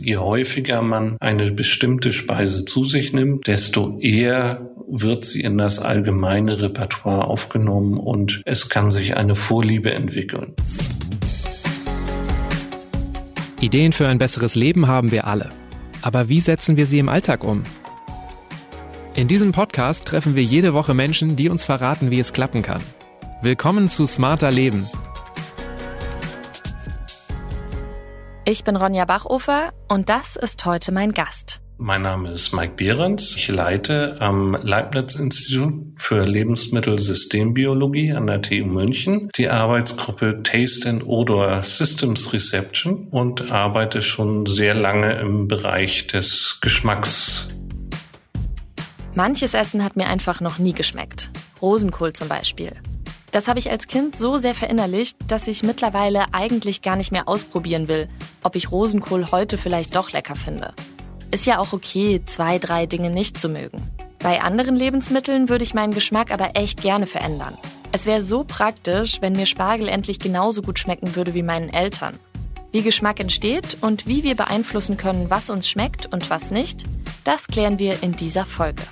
Je häufiger man eine bestimmte Speise zu sich nimmt, desto eher wird sie in das allgemeine Repertoire aufgenommen und es kann sich eine Vorliebe entwickeln. Ideen für ein besseres Leben haben wir alle. Aber wie setzen wir sie im Alltag um? In diesem Podcast treffen wir jede Woche Menschen, die uns verraten, wie es klappen kann. Willkommen zu Smarter Leben. Ich bin Ronja Bachofer und das ist heute mein Gast. Mein Name ist Mike Behrens. Ich leite am Leibniz-Institut für Lebensmittelsystembiologie an der TU München die Arbeitsgruppe Taste and Odor Systems Reception und arbeite schon sehr lange im Bereich des Geschmacks Manches Essen hat mir einfach noch nie geschmeckt. Rosenkohl zum Beispiel. Das habe ich als Kind so sehr verinnerlicht, dass ich mittlerweile eigentlich gar nicht mehr ausprobieren will, ob ich Rosenkohl heute vielleicht doch lecker finde. Ist ja auch okay, zwei, drei Dinge nicht zu mögen. Bei anderen Lebensmitteln würde ich meinen Geschmack aber echt gerne verändern. Es wäre so praktisch, wenn mir Spargel endlich genauso gut schmecken würde wie meinen Eltern. Wie Geschmack entsteht und wie wir beeinflussen können, was uns schmeckt und was nicht, das klären wir in dieser Folge.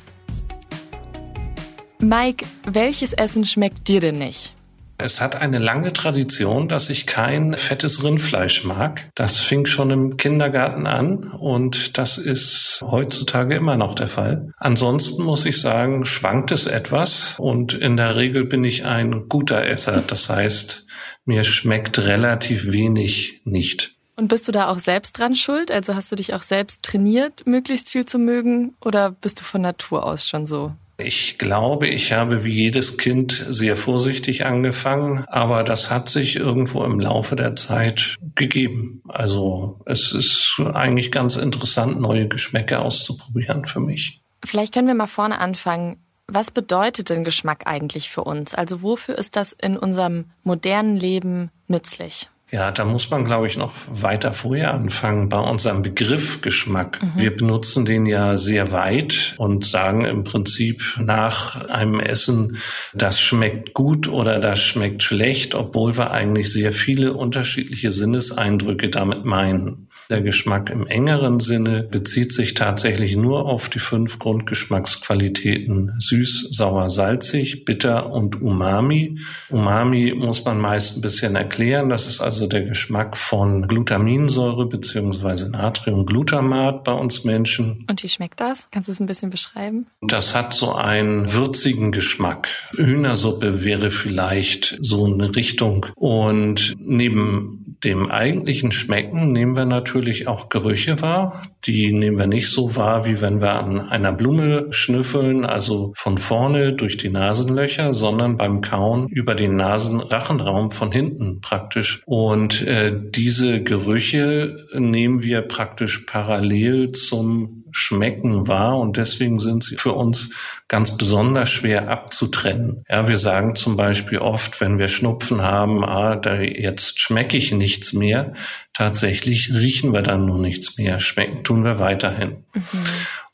Mike, welches Essen schmeckt dir denn nicht? Es hat eine lange Tradition, dass ich kein fettes Rindfleisch mag. Das fing schon im Kindergarten an und das ist heutzutage immer noch der Fall. Ansonsten muss ich sagen, schwankt es etwas und in der Regel bin ich ein guter Esser. Das heißt, mir schmeckt relativ wenig nicht. Und bist du da auch selbst dran schuld? Also hast du dich auch selbst trainiert, möglichst viel zu mögen oder bist du von Natur aus schon so? Ich glaube, ich habe wie jedes Kind sehr vorsichtig angefangen, aber das hat sich irgendwo im Laufe der Zeit gegeben. Also es ist eigentlich ganz interessant, neue Geschmäcke auszuprobieren für mich. Vielleicht können wir mal vorne anfangen. Was bedeutet denn Geschmack eigentlich für uns? Also wofür ist das in unserem modernen Leben nützlich? Ja, da muss man, glaube ich, noch weiter vorher anfangen bei unserem Begriff Geschmack. Mhm. Wir benutzen den ja sehr weit und sagen im Prinzip nach einem Essen, das schmeckt gut oder das schmeckt schlecht, obwohl wir eigentlich sehr viele unterschiedliche Sinneseindrücke damit meinen. Der Geschmack im engeren Sinne bezieht sich tatsächlich nur auf die fünf Grundgeschmacksqualitäten süß, sauer, salzig, bitter und umami. Umami muss man meist ein bisschen erklären. Das ist also der Geschmack von Glutaminsäure beziehungsweise Natriumglutamat bei uns Menschen. Und wie schmeckt das? Kannst du es ein bisschen beschreiben? Das hat so einen würzigen Geschmack. Hühnersuppe wäre vielleicht so eine Richtung. Und neben dem eigentlichen Schmecken nehmen wir natürlich natürlich auch Gerüche wahr. Die nehmen wir nicht so wahr, wie wenn wir an einer Blume schnüffeln, also von vorne durch die Nasenlöcher, sondern beim Kauen über den Nasenrachenraum von hinten praktisch. Und äh, diese Gerüche nehmen wir praktisch parallel zum Schmecken wahr und deswegen sind sie für uns ganz besonders schwer abzutrennen. Ja, wir sagen zum Beispiel oft, wenn wir Schnupfen haben, ah, da jetzt schmecke ich nichts mehr. Tatsächlich riechen wir dann nur nichts mehr. Schmecken tun wir weiterhin. Mhm.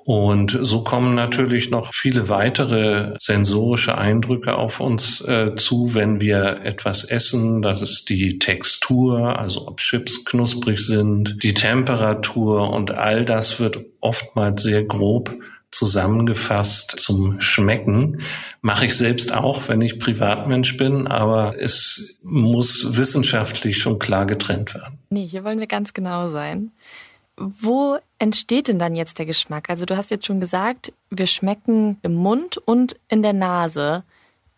Und so kommen natürlich noch viele weitere sensorische Eindrücke auf uns äh, zu, wenn wir etwas essen. Das ist die Textur, also ob Chips knusprig sind, die Temperatur und all das wird oftmals sehr grob zusammengefasst zum Schmecken. Mache ich selbst auch, wenn ich Privatmensch bin, aber es muss wissenschaftlich schon klar getrennt werden. Nee, hier wollen wir ganz genau sein. Wo entsteht denn dann jetzt der Geschmack? Also du hast jetzt schon gesagt, wir schmecken im Mund und in der Nase.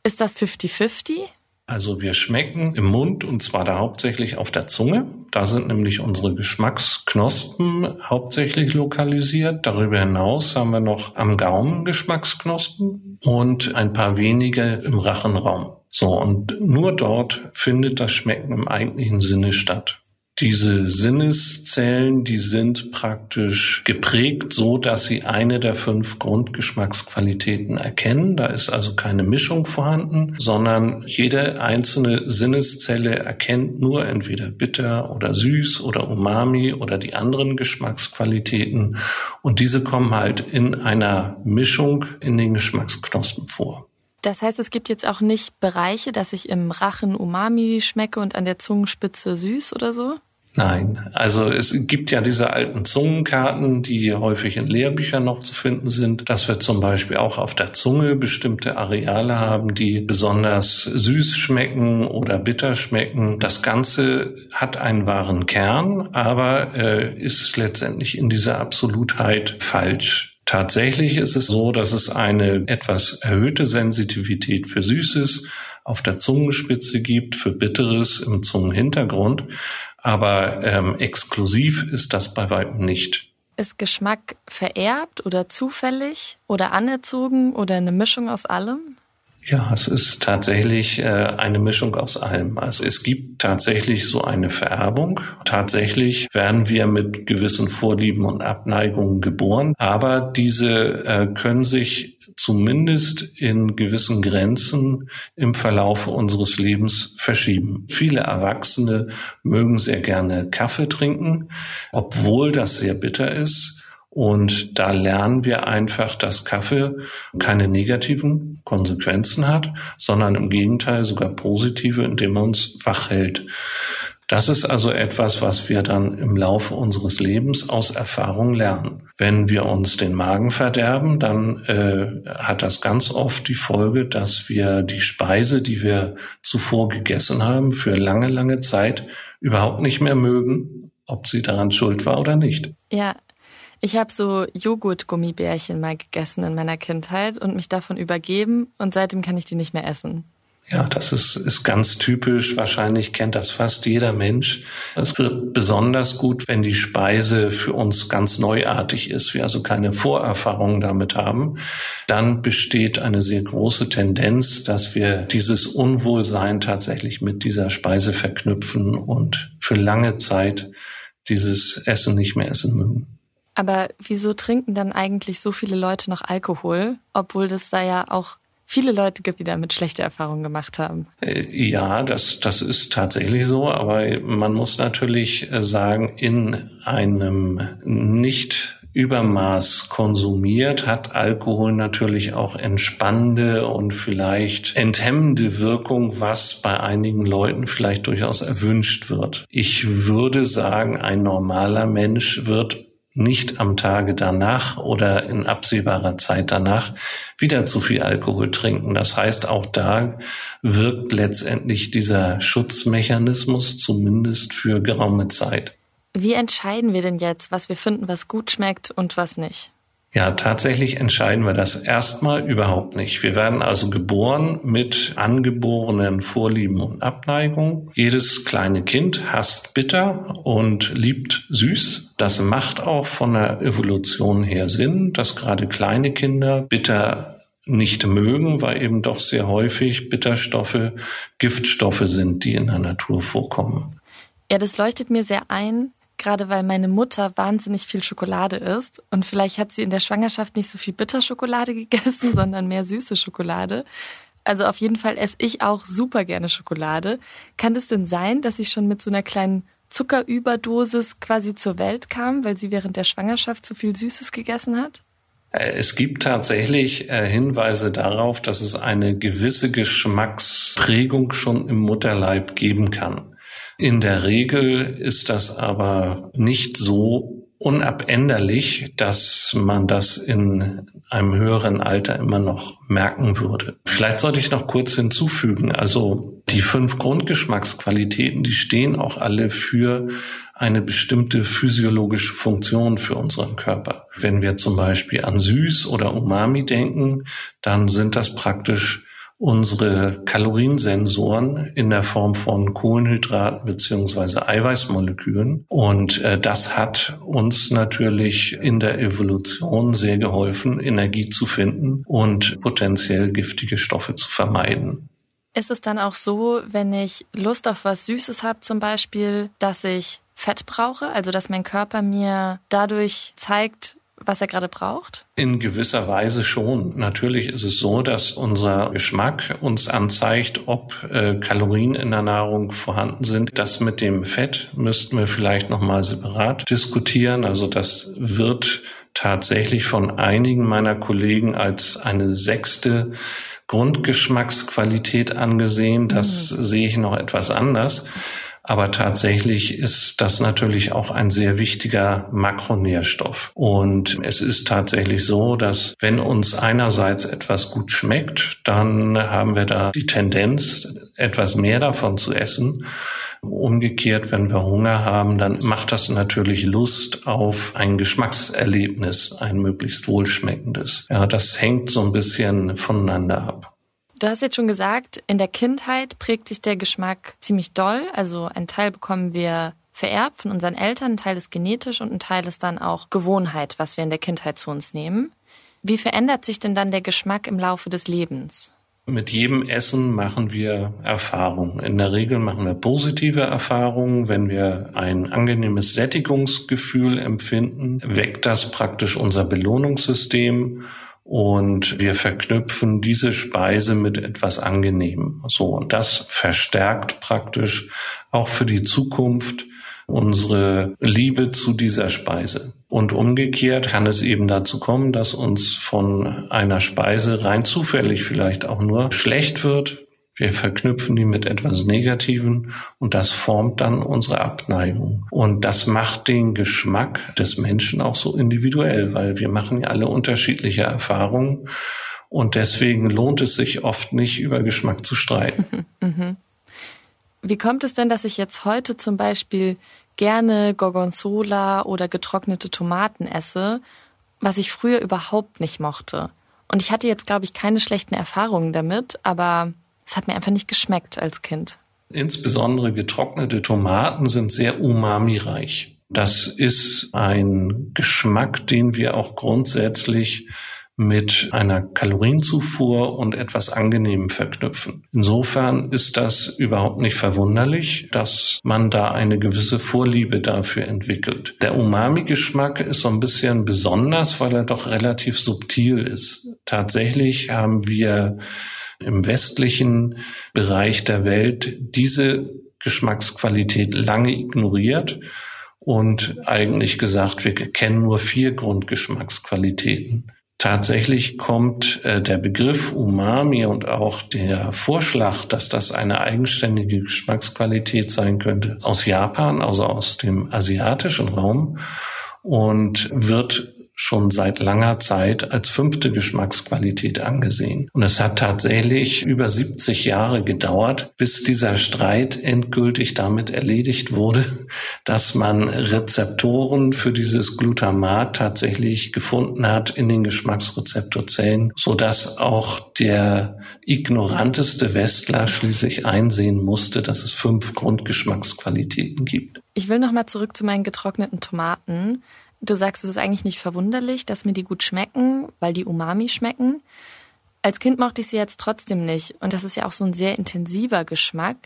Ist das 50-50? Also wir schmecken im Mund und zwar da hauptsächlich auf der Zunge. Da sind nämlich unsere Geschmacksknospen hauptsächlich lokalisiert. Darüber hinaus haben wir noch am Gaumen Geschmacksknospen und ein paar wenige im Rachenraum. So, und nur dort findet das Schmecken im eigentlichen Sinne statt. Diese Sinneszellen, die sind praktisch geprägt so, dass sie eine der fünf Grundgeschmacksqualitäten erkennen. Da ist also keine Mischung vorhanden, sondern jede einzelne Sinneszelle erkennt nur entweder bitter oder süß oder umami oder die anderen Geschmacksqualitäten. Und diese kommen halt in einer Mischung in den Geschmacksknospen vor. Das heißt, es gibt jetzt auch nicht Bereiche, dass ich im Rachen Umami schmecke und an der Zungenspitze süß oder so? Nein, also es gibt ja diese alten Zungenkarten, die häufig in Lehrbüchern noch zu finden sind, dass wir zum Beispiel auch auf der Zunge bestimmte Areale haben, die besonders süß schmecken oder bitter schmecken. Das Ganze hat einen wahren Kern, aber äh, ist letztendlich in dieser Absolutheit falsch. Tatsächlich ist es so, dass es eine etwas erhöhte Sensitivität für Süßes auf der Zungenspitze gibt, für Bitteres im Zungenhintergrund. Aber ähm, exklusiv ist das bei weitem nicht. Ist Geschmack vererbt oder zufällig oder anerzogen oder eine Mischung aus allem? Ja, es ist tatsächlich äh, eine Mischung aus allem. Also es gibt tatsächlich so eine Vererbung. Tatsächlich werden wir mit gewissen Vorlieben und Abneigungen geboren, aber diese äh, können sich zumindest in gewissen Grenzen im Verlauf unseres Lebens verschieben. Viele Erwachsene mögen sehr gerne Kaffee trinken, obwohl das sehr bitter ist. Und da lernen wir einfach, dass Kaffee keine negativen Konsequenzen hat, sondern im Gegenteil sogar positive, indem er uns wach hält. Das ist also etwas, was wir dann im Laufe unseres Lebens aus Erfahrung lernen. Wenn wir uns den Magen verderben, dann äh, hat das ganz oft die Folge, dass wir die Speise, die wir zuvor gegessen haben, für lange, lange Zeit überhaupt nicht mehr mögen, ob sie daran schuld war oder nicht. Ja, ich habe so Joghurt-Gummibärchen mal gegessen in meiner Kindheit und mich davon übergeben und seitdem kann ich die nicht mehr essen. Ja, das ist, ist ganz typisch. Wahrscheinlich kennt das fast jeder Mensch. Es wird besonders gut, wenn die Speise für uns ganz neuartig ist, wir also keine Vorerfahrungen damit haben. Dann besteht eine sehr große Tendenz, dass wir dieses Unwohlsein tatsächlich mit dieser Speise verknüpfen und für lange Zeit dieses Essen nicht mehr essen mögen. Aber wieso trinken dann eigentlich so viele Leute noch Alkohol, obwohl das da ja auch viele Leute gibt, die damit schlechte Erfahrungen gemacht haben. Äh, ja, das, das ist tatsächlich so, aber man muss natürlich äh, sagen, in einem nicht Übermaß konsumiert, hat Alkohol natürlich auch entspannende und vielleicht enthemmende Wirkung, was bei einigen Leuten vielleicht durchaus erwünscht wird. Ich würde sagen, ein normaler Mensch wird nicht am Tage danach oder in absehbarer Zeit danach wieder zu viel Alkohol trinken. Das heißt, auch da wirkt letztendlich dieser Schutzmechanismus zumindest für geraume Zeit. Wie entscheiden wir denn jetzt, was wir finden, was gut schmeckt und was nicht? Ja, tatsächlich entscheiden wir das erstmal überhaupt nicht. Wir werden also geboren mit angeborenen Vorlieben und Abneigungen. Jedes kleine Kind hasst bitter und liebt süß. Das macht auch von der Evolution her Sinn, dass gerade kleine Kinder bitter nicht mögen, weil eben doch sehr häufig Bitterstoffe Giftstoffe sind, die in der Natur vorkommen. Ja, das leuchtet mir sehr ein gerade weil meine Mutter wahnsinnig viel Schokolade isst und vielleicht hat sie in der Schwangerschaft nicht so viel Bitterschokolade gegessen, sondern mehr süße Schokolade. Also auf jeden Fall esse ich auch super gerne Schokolade. Kann es denn sein, dass sie schon mit so einer kleinen Zuckerüberdosis quasi zur Welt kam, weil sie während der Schwangerschaft zu viel Süßes gegessen hat? Äh, es gibt tatsächlich äh, Hinweise darauf, dass es eine gewisse Geschmacksprägung schon im Mutterleib geben kann. In der Regel ist das aber nicht so unabänderlich, dass man das in einem höheren Alter immer noch merken würde. Vielleicht sollte ich noch kurz hinzufügen, also die fünf Grundgeschmacksqualitäten, die stehen auch alle für eine bestimmte physiologische Funktion für unseren Körper. Wenn wir zum Beispiel an Süß oder Umami denken, dann sind das praktisch unsere Kaloriensensoren in der Form von Kohlenhydraten beziehungsweise Eiweißmolekülen. Und äh, das hat uns natürlich in der Evolution sehr geholfen, Energie zu finden und potenziell giftige Stoffe zu vermeiden. Ist es dann auch so, wenn ich Lust auf was Süßes habe zum Beispiel, dass ich Fett brauche, also dass mein Körper mir dadurch zeigt, was er gerade braucht? In gewisser Weise schon. Natürlich ist es so, dass unser Geschmack uns anzeigt, ob äh, Kalorien in der Nahrung vorhanden sind. Das mit dem Fett müssten wir vielleicht nochmal separat diskutieren. Also das wird tatsächlich von einigen meiner Kollegen als eine sechste Grundgeschmacksqualität angesehen. Das mhm. sehe ich noch etwas anders. Aber tatsächlich ist das natürlich auch ein sehr wichtiger Makronährstoff. Und es ist tatsächlich so, dass wenn uns einerseits etwas gut schmeckt, dann haben wir da die Tendenz, etwas mehr davon zu essen. Umgekehrt, wenn wir Hunger haben, dann macht das natürlich Lust auf ein Geschmackserlebnis, ein möglichst wohlschmeckendes. Ja, das hängt so ein bisschen voneinander ab. Du hast jetzt schon gesagt, in der Kindheit prägt sich der Geschmack ziemlich doll. Also ein Teil bekommen wir vererbt von unseren Eltern, ein Teil ist genetisch und ein Teil ist dann auch Gewohnheit, was wir in der Kindheit zu uns nehmen. Wie verändert sich denn dann der Geschmack im Laufe des Lebens? Mit jedem Essen machen wir Erfahrungen. In der Regel machen wir positive Erfahrungen. Wenn wir ein angenehmes Sättigungsgefühl empfinden, weckt das praktisch unser Belohnungssystem und wir verknüpfen diese Speise mit etwas Angenehmem. So. Und das verstärkt praktisch auch für die Zukunft unsere Liebe zu dieser Speise. Und umgekehrt kann es eben dazu kommen, dass uns von einer Speise rein zufällig vielleicht auch nur schlecht wird. Wir verknüpfen die mit etwas Negativen und das formt dann unsere Abneigung. Und das macht den Geschmack des Menschen auch so individuell, weil wir machen ja alle unterschiedliche Erfahrungen und deswegen lohnt es sich oft nicht, über Geschmack zu streiten. Mhm. Wie kommt es denn, dass ich jetzt heute zum Beispiel gerne Gorgonzola oder getrocknete Tomaten esse, was ich früher überhaupt nicht mochte? Und ich hatte jetzt, glaube ich, keine schlechten Erfahrungen damit, aber es hat mir einfach nicht geschmeckt als Kind. Insbesondere getrocknete Tomaten sind sehr umami-reich. Das ist ein Geschmack, den wir auch grundsätzlich mit einer Kalorienzufuhr und etwas Angenehmem verknüpfen. Insofern ist das überhaupt nicht verwunderlich, dass man da eine gewisse Vorliebe dafür entwickelt. Der Umami-Geschmack ist so ein bisschen besonders, weil er doch relativ subtil ist. Tatsächlich haben wir im westlichen Bereich der Welt diese Geschmacksqualität lange ignoriert und eigentlich gesagt, wir kennen nur vier Grundgeschmacksqualitäten. Tatsächlich kommt äh, der Begriff Umami und auch der Vorschlag, dass das eine eigenständige Geschmacksqualität sein könnte, aus Japan, also aus dem asiatischen Raum und wird schon seit langer Zeit als fünfte Geschmacksqualität angesehen. Und es hat tatsächlich über 70 Jahre gedauert, bis dieser Streit endgültig damit erledigt wurde, dass man Rezeptoren für dieses Glutamat tatsächlich gefunden hat in den Geschmacksrezeptorzellen, sodass auch der ignoranteste Westler schließlich einsehen musste, dass es fünf Grundgeschmacksqualitäten gibt. Ich will nochmal zurück zu meinen getrockneten Tomaten. Du sagst, es ist eigentlich nicht verwunderlich, dass mir die gut schmecken, weil die Umami schmecken. Als Kind mochte ich sie jetzt trotzdem nicht. Und das ist ja auch so ein sehr intensiver Geschmack.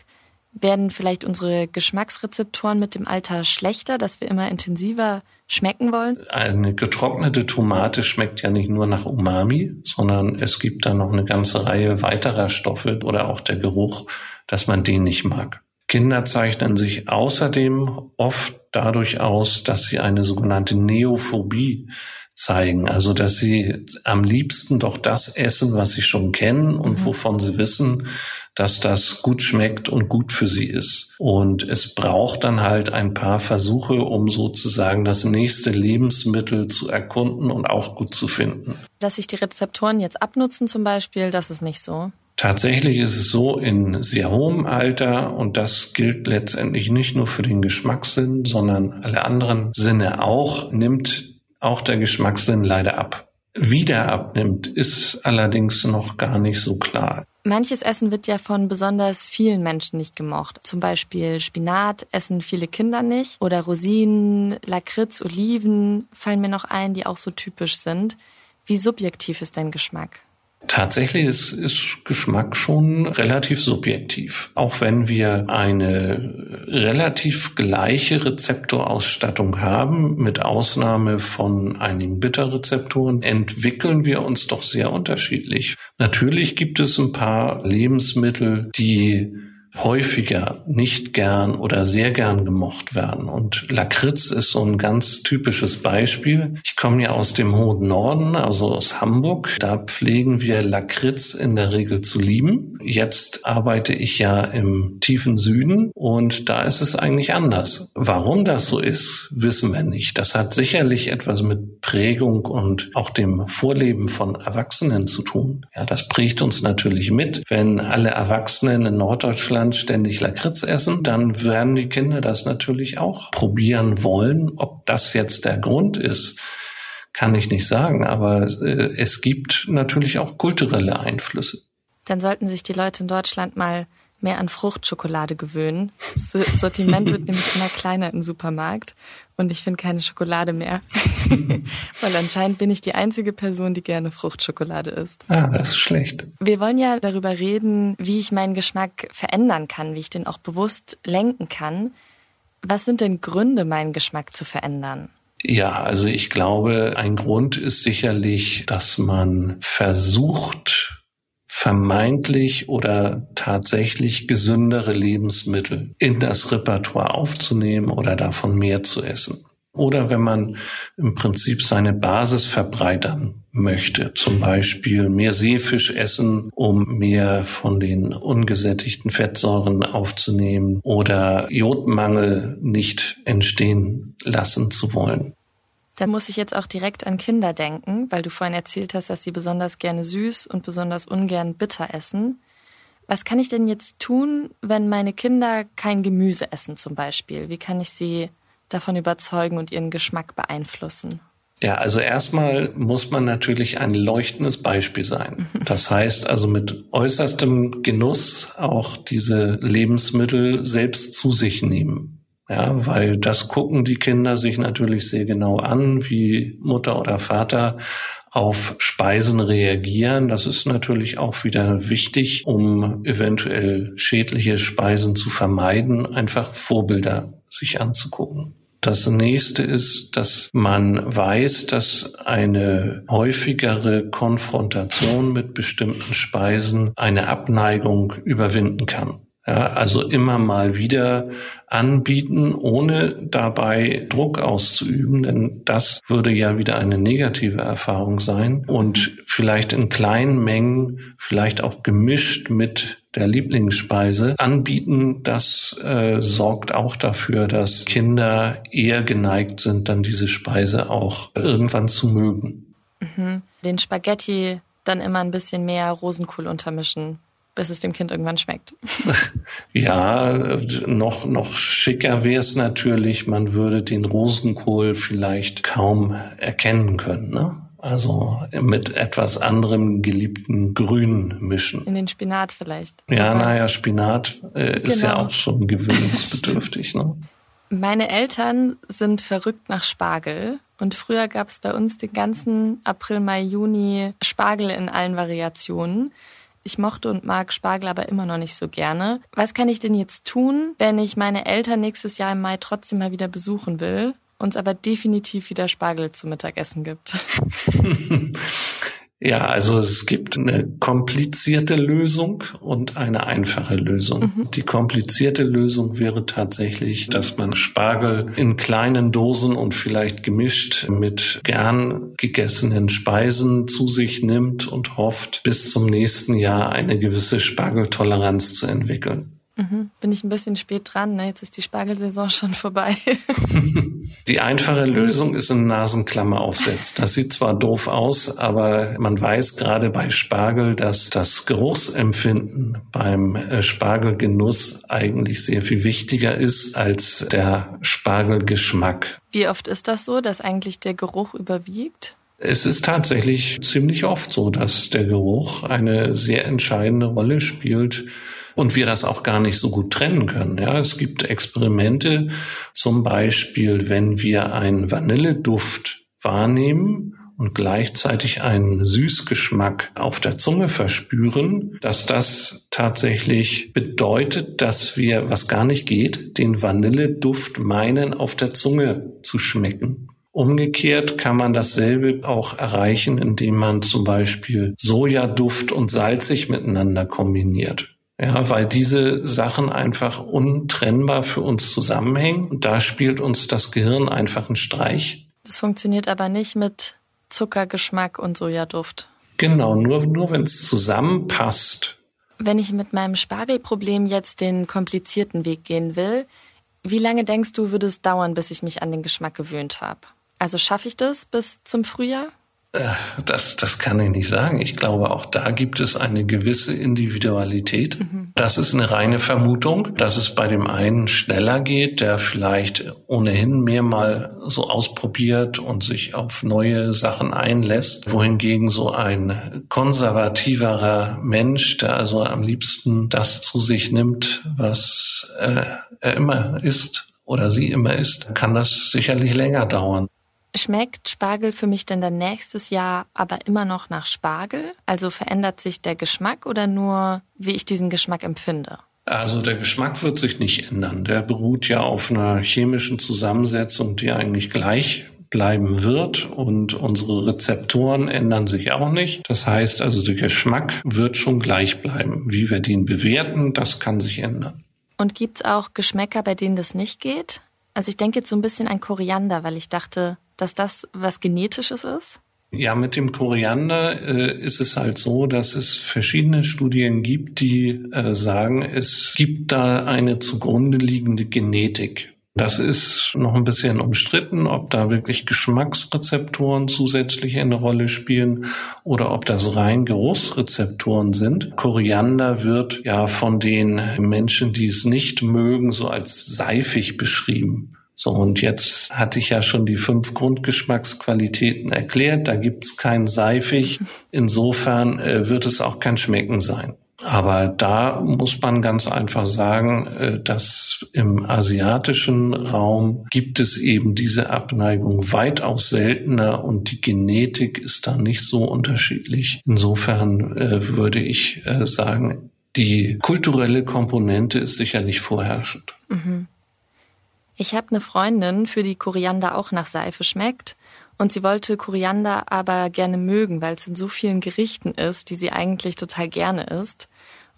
Werden vielleicht unsere Geschmacksrezeptoren mit dem Alter schlechter, dass wir immer intensiver schmecken wollen? Eine getrocknete Tomate schmeckt ja nicht nur nach Umami, sondern es gibt da noch eine ganze Reihe weiterer Stoffe oder auch der Geruch, dass man den nicht mag. Kinder zeichnen sich außerdem oft dadurch aus, dass sie eine sogenannte Neophobie zeigen. Also, dass sie am liebsten doch das essen, was sie schon kennen und mhm. wovon sie wissen, dass das gut schmeckt und gut für sie ist. Und es braucht dann halt ein paar Versuche, um sozusagen das nächste Lebensmittel zu erkunden und auch gut zu finden. Dass sich die Rezeptoren jetzt abnutzen zum Beispiel, das ist nicht so. Tatsächlich ist es so in sehr hohem Alter und das gilt letztendlich nicht nur für den Geschmackssinn, sondern alle anderen Sinne auch, nimmt auch der Geschmackssinn leider ab. Wie der abnimmt, ist allerdings noch gar nicht so klar. Manches Essen wird ja von besonders vielen Menschen nicht gemocht. Zum Beispiel Spinat essen viele Kinder nicht oder Rosinen, Lakritz, Oliven fallen mir noch ein, die auch so typisch sind. Wie subjektiv ist dein Geschmack? Tatsächlich ist, ist Geschmack schon relativ subjektiv. Auch wenn wir eine relativ gleiche Rezeptorausstattung haben, mit Ausnahme von einigen Bitterrezeptoren, entwickeln wir uns doch sehr unterschiedlich. Natürlich gibt es ein paar Lebensmittel, die häufiger nicht gern oder sehr gern gemocht werden. Und Lakritz ist so ein ganz typisches Beispiel. Ich komme ja aus dem hohen Norden, also aus Hamburg. Da pflegen wir Lakritz in der Regel zu lieben. Jetzt arbeite ich ja im tiefen Süden und da ist es eigentlich anders. Warum das so ist, wissen wir nicht. Das hat sicherlich etwas mit Prägung und auch dem Vorleben von Erwachsenen zu tun. Ja, das prägt uns natürlich mit. Wenn alle Erwachsenen in Norddeutschland ständig Lakritz essen, dann werden die Kinder das natürlich auch probieren wollen. Ob das jetzt der Grund ist, kann ich nicht sagen, aber äh, es gibt natürlich auch kulturelle Einflüsse. Dann sollten sich die Leute in Deutschland mal mehr an Fruchtschokolade gewöhnen. Das Sortiment wird nämlich immer kleiner im Supermarkt und ich finde keine Schokolade mehr. Weil anscheinend bin ich die einzige Person, die gerne Fruchtschokolade isst. Ah, das ist schlecht. Wir wollen ja darüber reden, wie ich meinen Geschmack verändern kann, wie ich den auch bewusst lenken kann. Was sind denn Gründe, meinen Geschmack zu verändern? Ja, also ich glaube, ein Grund ist sicherlich, dass man versucht, vermeintlich oder tatsächlich gesündere Lebensmittel in das Repertoire aufzunehmen oder davon mehr zu essen. Oder wenn man im Prinzip seine Basis verbreitern möchte, zum Beispiel mehr Seefisch essen, um mehr von den ungesättigten Fettsäuren aufzunehmen oder Jodmangel nicht entstehen lassen zu wollen. Da muss ich jetzt auch direkt an Kinder denken, weil du vorhin erzählt hast, dass sie besonders gerne süß und besonders ungern bitter essen. Was kann ich denn jetzt tun, wenn meine Kinder kein Gemüse essen zum Beispiel? Wie kann ich sie davon überzeugen und ihren Geschmack beeinflussen? Ja, also erstmal muss man natürlich ein leuchtendes Beispiel sein. Mhm. Das heißt also mit äußerstem Genuss auch diese Lebensmittel selbst zu sich nehmen. Ja, weil das gucken die Kinder sich natürlich sehr genau an, wie Mutter oder Vater auf Speisen reagieren. Das ist natürlich auch wieder wichtig, um eventuell schädliche Speisen zu vermeiden, einfach Vorbilder sich anzugucken. Das nächste ist, dass man weiß, dass eine häufigere Konfrontation mit bestimmten Speisen eine Abneigung überwinden kann. Also immer mal wieder anbieten, ohne dabei Druck auszuüben, denn das würde ja wieder eine negative Erfahrung sein und vielleicht in kleinen Mengen, vielleicht auch gemischt mit der Lieblingsspeise anbieten, das äh, sorgt auch dafür, dass Kinder eher geneigt sind, dann diese Speise auch irgendwann zu mögen. Mhm. Den Spaghetti dann immer ein bisschen mehr Rosenkohl untermischen bis es dem Kind irgendwann schmeckt. Ja, noch, noch schicker wäre es natürlich, man würde den Rosenkohl vielleicht kaum erkennen können. Ne? Also mit etwas anderem geliebten Grün mischen. In den Spinat vielleicht. Ja, naja, Spinat äh, ist ja genau. auch schon gewöhnungsbedürftig. ne? Meine Eltern sind verrückt nach Spargel. Und früher gab es bei uns den ganzen April, Mai, Juni Spargel in allen Variationen. Ich mochte und mag Spargel aber immer noch nicht so gerne. Was kann ich denn jetzt tun, wenn ich meine Eltern nächstes Jahr im Mai trotzdem mal wieder besuchen will, uns aber definitiv wieder Spargel zum Mittagessen gibt? Ja, also es gibt eine komplizierte Lösung und eine einfache Lösung. Mhm. Die komplizierte Lösung wäre tatsächlich, dass man Spargel in kleinen Dosen und vielleicht gemischt mit gern gegessenen Speisen zu sich nimmt und hofft, bis zum nächsten Jahr eine gewisse Spargeltoleranz zu entwickeln. Mhm. Bin ich ein bisschen spät dran, ne? Jetzt ist die Spargelsaison schon vorbei. die einfache Lösung ist ein Nasenklammeraufsatz. Das sieht zwar doof aus, aber man weiß gerade bei Spargel, dass das Geruchsempfinden beim äh, Spargelgenuss eigentlich sehr viel wichtiger ist als der Spargelgeschmack. Wie oft ist das so, dass eigentlich der Geruch überwiegt? Es ist tatsächlich ziemlich oft so, dass der Geruch eine sehr entscheidende Rolle spielt und wir das auch gar nicht so gut trennen können. Ja, es gibt Experimente, zum Beispiel, wenn wir einen Vanilleduft wahrnehmen und gleichzeitig einen Süßgeschmack auf der Zunge verspüren, dass das tatsächlich bedeutet, dass wir, was gar nicht geht, den Vanilleduft meinen, auf der Zunge zu schmecken. Umgekehrt kann man dasselbe auch erreichen, indem man zum Beispiel Sojaduft und salzig miteinander kombiniert. Ja, weil diese Sachen einfach untrennbar für uns zusammenhängen. Und da spielt uns das Gehirn einfach einen Streich. Das funktioniert aber nicht mit Zuckergeschmack und Sojaduft. Genau, nur, nur wenn es zusammenpasst. Wenn ich mit meinem Spargelproblem jetzt den komplizierten Weg gehen will, wie lange denkst du, würde es dauern, bis ich mich an den Geschmack gewöhnt habe? Also schaffe ich das bis zum Frühjahr? Das, das kann ich nicht sagen. Ich glaube, auch da gibt es eine gewisse Individualität. Mhm. Das ist eine reine Vermutung, dass es bei dem einen schneller geht, der vielleicht ohnehin mehr mal so ausprobiert und sich auf neue Sachen einlässt, wohingegen so ein konservativerer Mensch, der also am liebsten das zu sich nimmt, was äh, er immer isst oder sie immer isst, kann das sicherlich länger dauern. Schmeckt Spargel für mich denn dann nächstes Jahr aber immer noch nach Spargel? Also verändert sich der Geschmack oder nur, wie ich diesen Geschmack empfinde? Also der Geschmack wird sich nicht ändern. Der beruht ja auf einer chemischen Zusammensetzung, die eigentlich gleich bleiben wird und unsere Rezeptoren ändern sich auch nicht. Das heißt also, der Geschmack wird schon gleich bleiben. Wie wir den bewerten, das kann sich ändern. Und gibt's auch Geschmäcker, bei denen das nicht geht? Also ich denke jetzt so ein bisschen an Koriander, weil ich dachte, dass das was Genetisches ist? Ja, mit dem Koriander äh, ist es halt so, dass es verschiedene Studien gibt, die äh, sagen, es gibt da eine zugrunde liegende Genetik. Das ist noch ein bisschen umstritten, ob da wirklich Geschmacksrezeptoren zusätzlich eine Rolle spielen oder ob das rein Geruchsrezeptoren sind. Koriander wird ja von den Menschen, die es nicht mögen, so als seifig beschrieben. So, und jetzt hatte ich ja schon die fünf Grundgeschmacksqualitäten erklärt. Da gibt's kein Seifig. Insofern äh, wird es auch kein Schmecken sein. Aber da muss man ganz einfach sagen, äh, dass im asiatischen Raum gibt es eben diese Abneigung weitaus seltener und die Genetik ist da nicht so unterschiedlich. Insofern äh, würde ich äh, sagen, die kulturelle Komponente ist sicherlich vorherrschend. Mhm. Ich habe eine Freundin, für die Koriander auch nach Seife schmeckt. Und sie wollte Koriander aber gerne mögen, weil es in so vielen Gerichten ist, die sie eigentlich total gerne isst.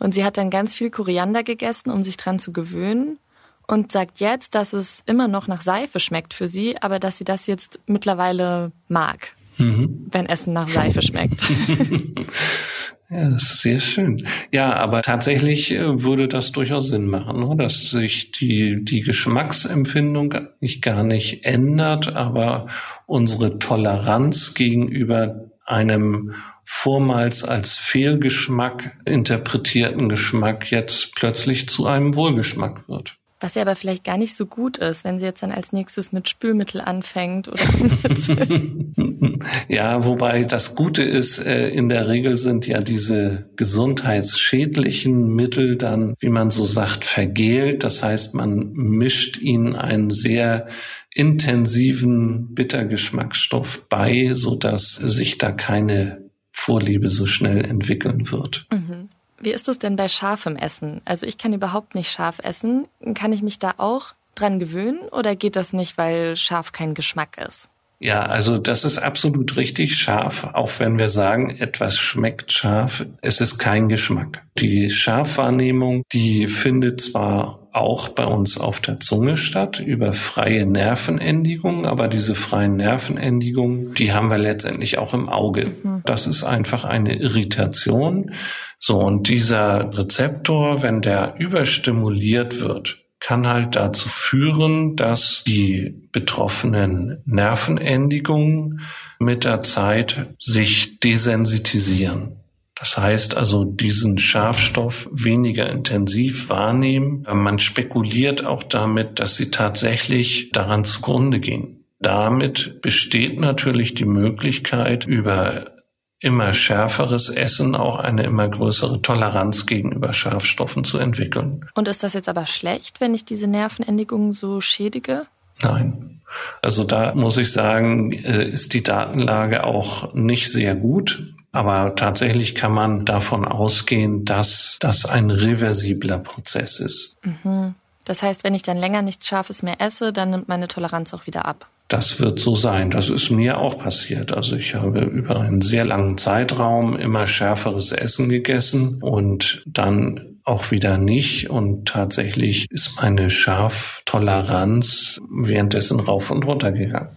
Und sie hat dann ganz viel Koriander gegessen, um sich dran zu gewöhnen. Und sagt jetzt, dass es immer noch nach Seife schmeckt für sie, aber dass sie das jetzt mittlerweile mag, mhm. wenn Essen nach Seife schmeckt. Ja, das ist sehr schön. Ja, aber tatsächlich äh, würde das durchaus Sinn machen, ne? dass sich die, die Geschmacksempfindung nicht gar nicht ändert, aber unsere Toleranz gegenüber einem vormals als Fehlgeschmack interpretierten Geschmack jetzt plötzlich zu einem Wohlgeschmack wird. Was ja aber vielleicht gar nicht so gut ist, wenn sie jetzt dann als nächstes mit Spülmittel anfängt oder mit Ja, wobei das Gute ist, äh, in der Regel sind ja diese gesundheitsschädlichen Mittel dann, wie man so sagt, vergelt. Das heißt, man mischt ihnen einen sehr intensiven Bittergeschmacksstoff bei, so dass sich da keine Vorliebe so schnell entwickeln wird. Mhm. Wie ist es denn bei scharfem Essen? Also ich kann überhaupt nicht scharf essen. Kann ich mich da auch dran gewöhnen oder geht das nicht, weil scharf kein Geschmack ist? Ja, also das ist absolut richtig scharf, auch wenn wir sagen, etwas schmeckt scharf, es ist kein Geschmack. Die Scharfwahrnehmung, die findet zwar auch bei uns auf der Zunge statt über freie Nervenendigungen, aber diese freien Nervenendigungen, die haben wir letztendlich auch im Auge. Mhm. Das ist einfach eine Irritation. So, und dieser Rezeptor, wenn der überstimuliert wird, kann halt dazu führen, dass die betroffenen Nervenendigungen mit der Zeit sich desensitisieren. Das heißt also, diesen Schafstoff weniger intensiv wahrnehmen. Man spekuliert auch damit, dass sie tatsächlich daran zugrunde gehen. Damit besteht natürlich die Möglichkeit, über immer schärferes Essen auch eine immer größere Toleranz gegenüber Schärfstoffen zu entwickeln. Und ist das jetzt aber schlecht, wenn ich diese Nervenendigungen so schädige? Nein. Also da muss ich sagen, äh, ist die Datenlage auch nicht sehr gut. Aber tatsächlich kann man davon ausgehen, dass das ein reversibler Prozess ist. Mhm. Das heißt, wenn ich dann länger nichts Scharfes mehr esse, dann nimmt meine Toleranz auch wieder ab. Das wird so sein. Das ist mir auch passiert. Also ich habe über einen sehr langen Zeitraum immer schärferes Essen gegessen und dann auch wieder nicht. Und tatsächlich ist meine Schaftoleranz währenddessen rauf und runter gegangen.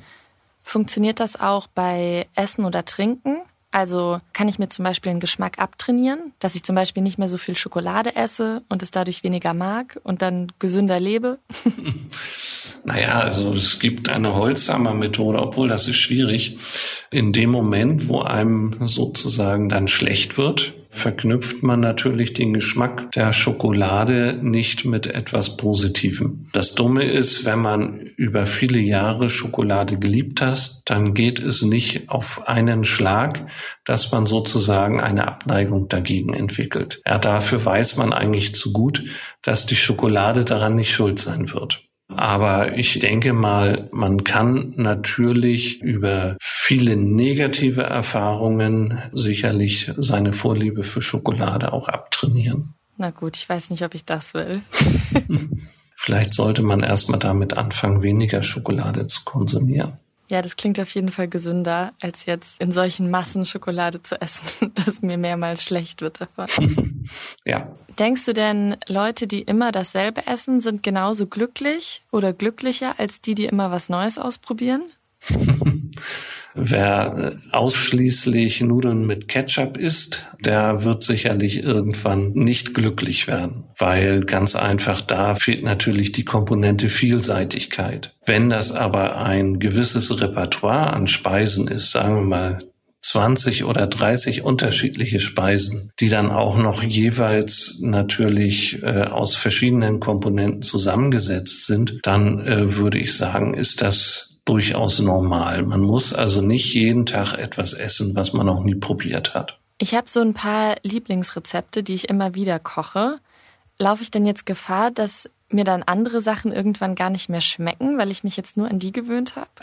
Funktioniert das auch bei Essen oder Trinken? Also kann ich mir zum Beispiel einen Geschmack abtrainieren, dass ich zum Beispiel nicht mehr so viel Schokolade esse und es dadurch weniger mag und dann gesünder lebe? naja, also es gibt eine Holzhammer-Methode, obwohl das ist schwierig. In dem Moment, wo einem sozusagen dann schlecht wird, verknüpft man natürlich den Geschmack der Schokolade nicht mit etwas Positivem. Das Dumme ist, wenn man über viele Jahre Schokolade geliebt hat, dann geht es nicht auf einen Schlag, dass man sozusagen eine Abneigung dagegen entwickelt. Ja, dafür weiß man eigentlich zu gut, dass die Schokolade daran nicht schuld sein wird. Aber ich denke mal, man kann natürlich über viele negative Erfahrungen sicherlich seine Vorliebe für Schokolade auch abtrainieren. Na gut, ich weiß nicht, ob ich das will. Vielleicht sollte man erstmal damit anfangen, weniger Schokolade zu konsumieren. Ja, das klingt auf jeden Fall gesünder, als jetzt in solchen Massen Schokolade zu essen, dass mir mehrmals schlecht wird davon. ja. Denkst du denn, Leute, die immer dasselbe essen, sind genauso glücklich oder glücklicher als die, die immer was Neues ausprobieren? Wer ausschließlich Nudeln mit Ketchup isst, der wird sicherlich irgendwann nicht glücklich werden, weil ganz einfach da fehlt natürlich die Komponente Vielseitigkeit. Wenn das aber ein gewisses Repertoire an Speisen ist, sagen wir mal 20 oder 30 unterschiedliche Speisen, die dann auch noch jeweils natürlich äh, aus verschiedenen Komponenten zusammengesetzt sind, dann äh, würde ich sagen, ist das durchaus normal. Man muss also nicht jeden Tag etwas essen, was man noch nie probiert hat. Ich habe so ein paar Lieblingsrezepte, die ich immer wieder koche. Laufe ich denn jetzt Gefahr, dass mir dann andere Sachen irgendwann gar nicht mehr schmecken, weil ich mich jetzt nur an die gewöhnt habe?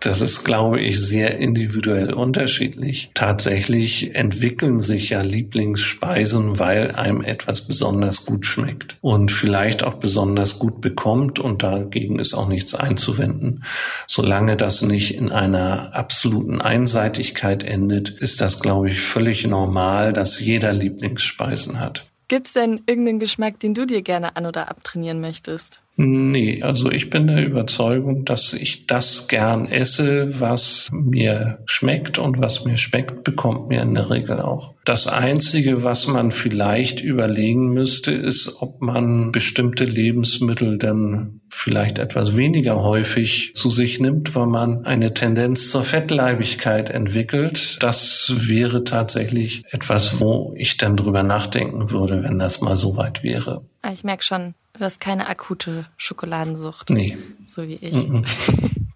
Das ist, glaube ich, sehr individuell unterschiedlich. Tatsächlich entwickeln sich ja Lieblingsspeisen, weil einem etwas besonders gut schmeckt und vielleicht auch besonders gut bekommt und dagegen ist auch nichts einzuwenden. Solange das nicht in einer absoluten Einseitigkeit endet, ist das, glaube ich, völlig normal, dass jeder Lieblingsspeisen hat. Gibt es denn irgendeinen Geschmack, den du dir gerne an- oder abtrainieren möchtest? Nee, also ich bin der Überzeugung, dass ich das gern esse, was mir schmeckt und was mir schmeckt, bekommt mir in der Regel auch. Das Einzige, was man vielleicht überlegen müsste, ist, ob man bestimmte Lebensmittel dann vielleicht etwas weniger häufig zu sich nimmt, weil man eine Tendenz zur Fettleibigkeit entwickelt. Das wäre tatsächlich etwas, wo ich dann drüber nachdenken würde, wenn das mal so weit wäre. Ah, ich merke schon, Du hast keine akute Schokoladensucht. Nee. So wie ich. Mm -mm.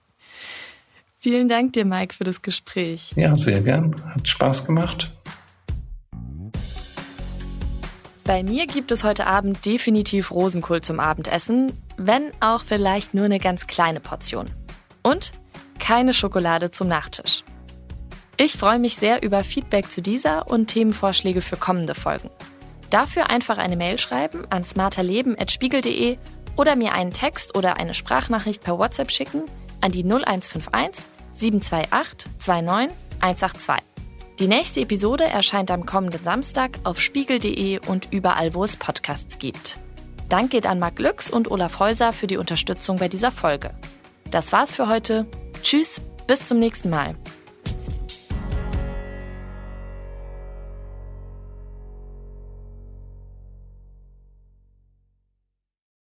Vielen Dank dir, Mike, für das Gespräch. Ja, sehr gern. Hat Spaß gemacht. Bei mir gibt es heute Abend definitiv Rosenkohl zum Abendessen, wenn auch vielleicht nur eine ganz kleine Portion. Und keine Schokolade zum Nachtisch. Ich freue mich sehr über Feedback zu dieser und Themenvorschläge für kommende Folgen. Dafür einfach eine Mail schreiben an smarterleben.spiegel.de oder mir einen Text oder eine Sprachnachricht per WhatsApp schicken an die 0151 728 29 182. Die nächste Episode erscheint am kommenden Samstag auf spiegel.de und überall, wo es Podcasts gibt. Dank geht an Marc Lüx und Olaf Häuser für die Unterstützung bei dieser Folge. Das war's für heute. Tschüss, bis zum nächsten Mal.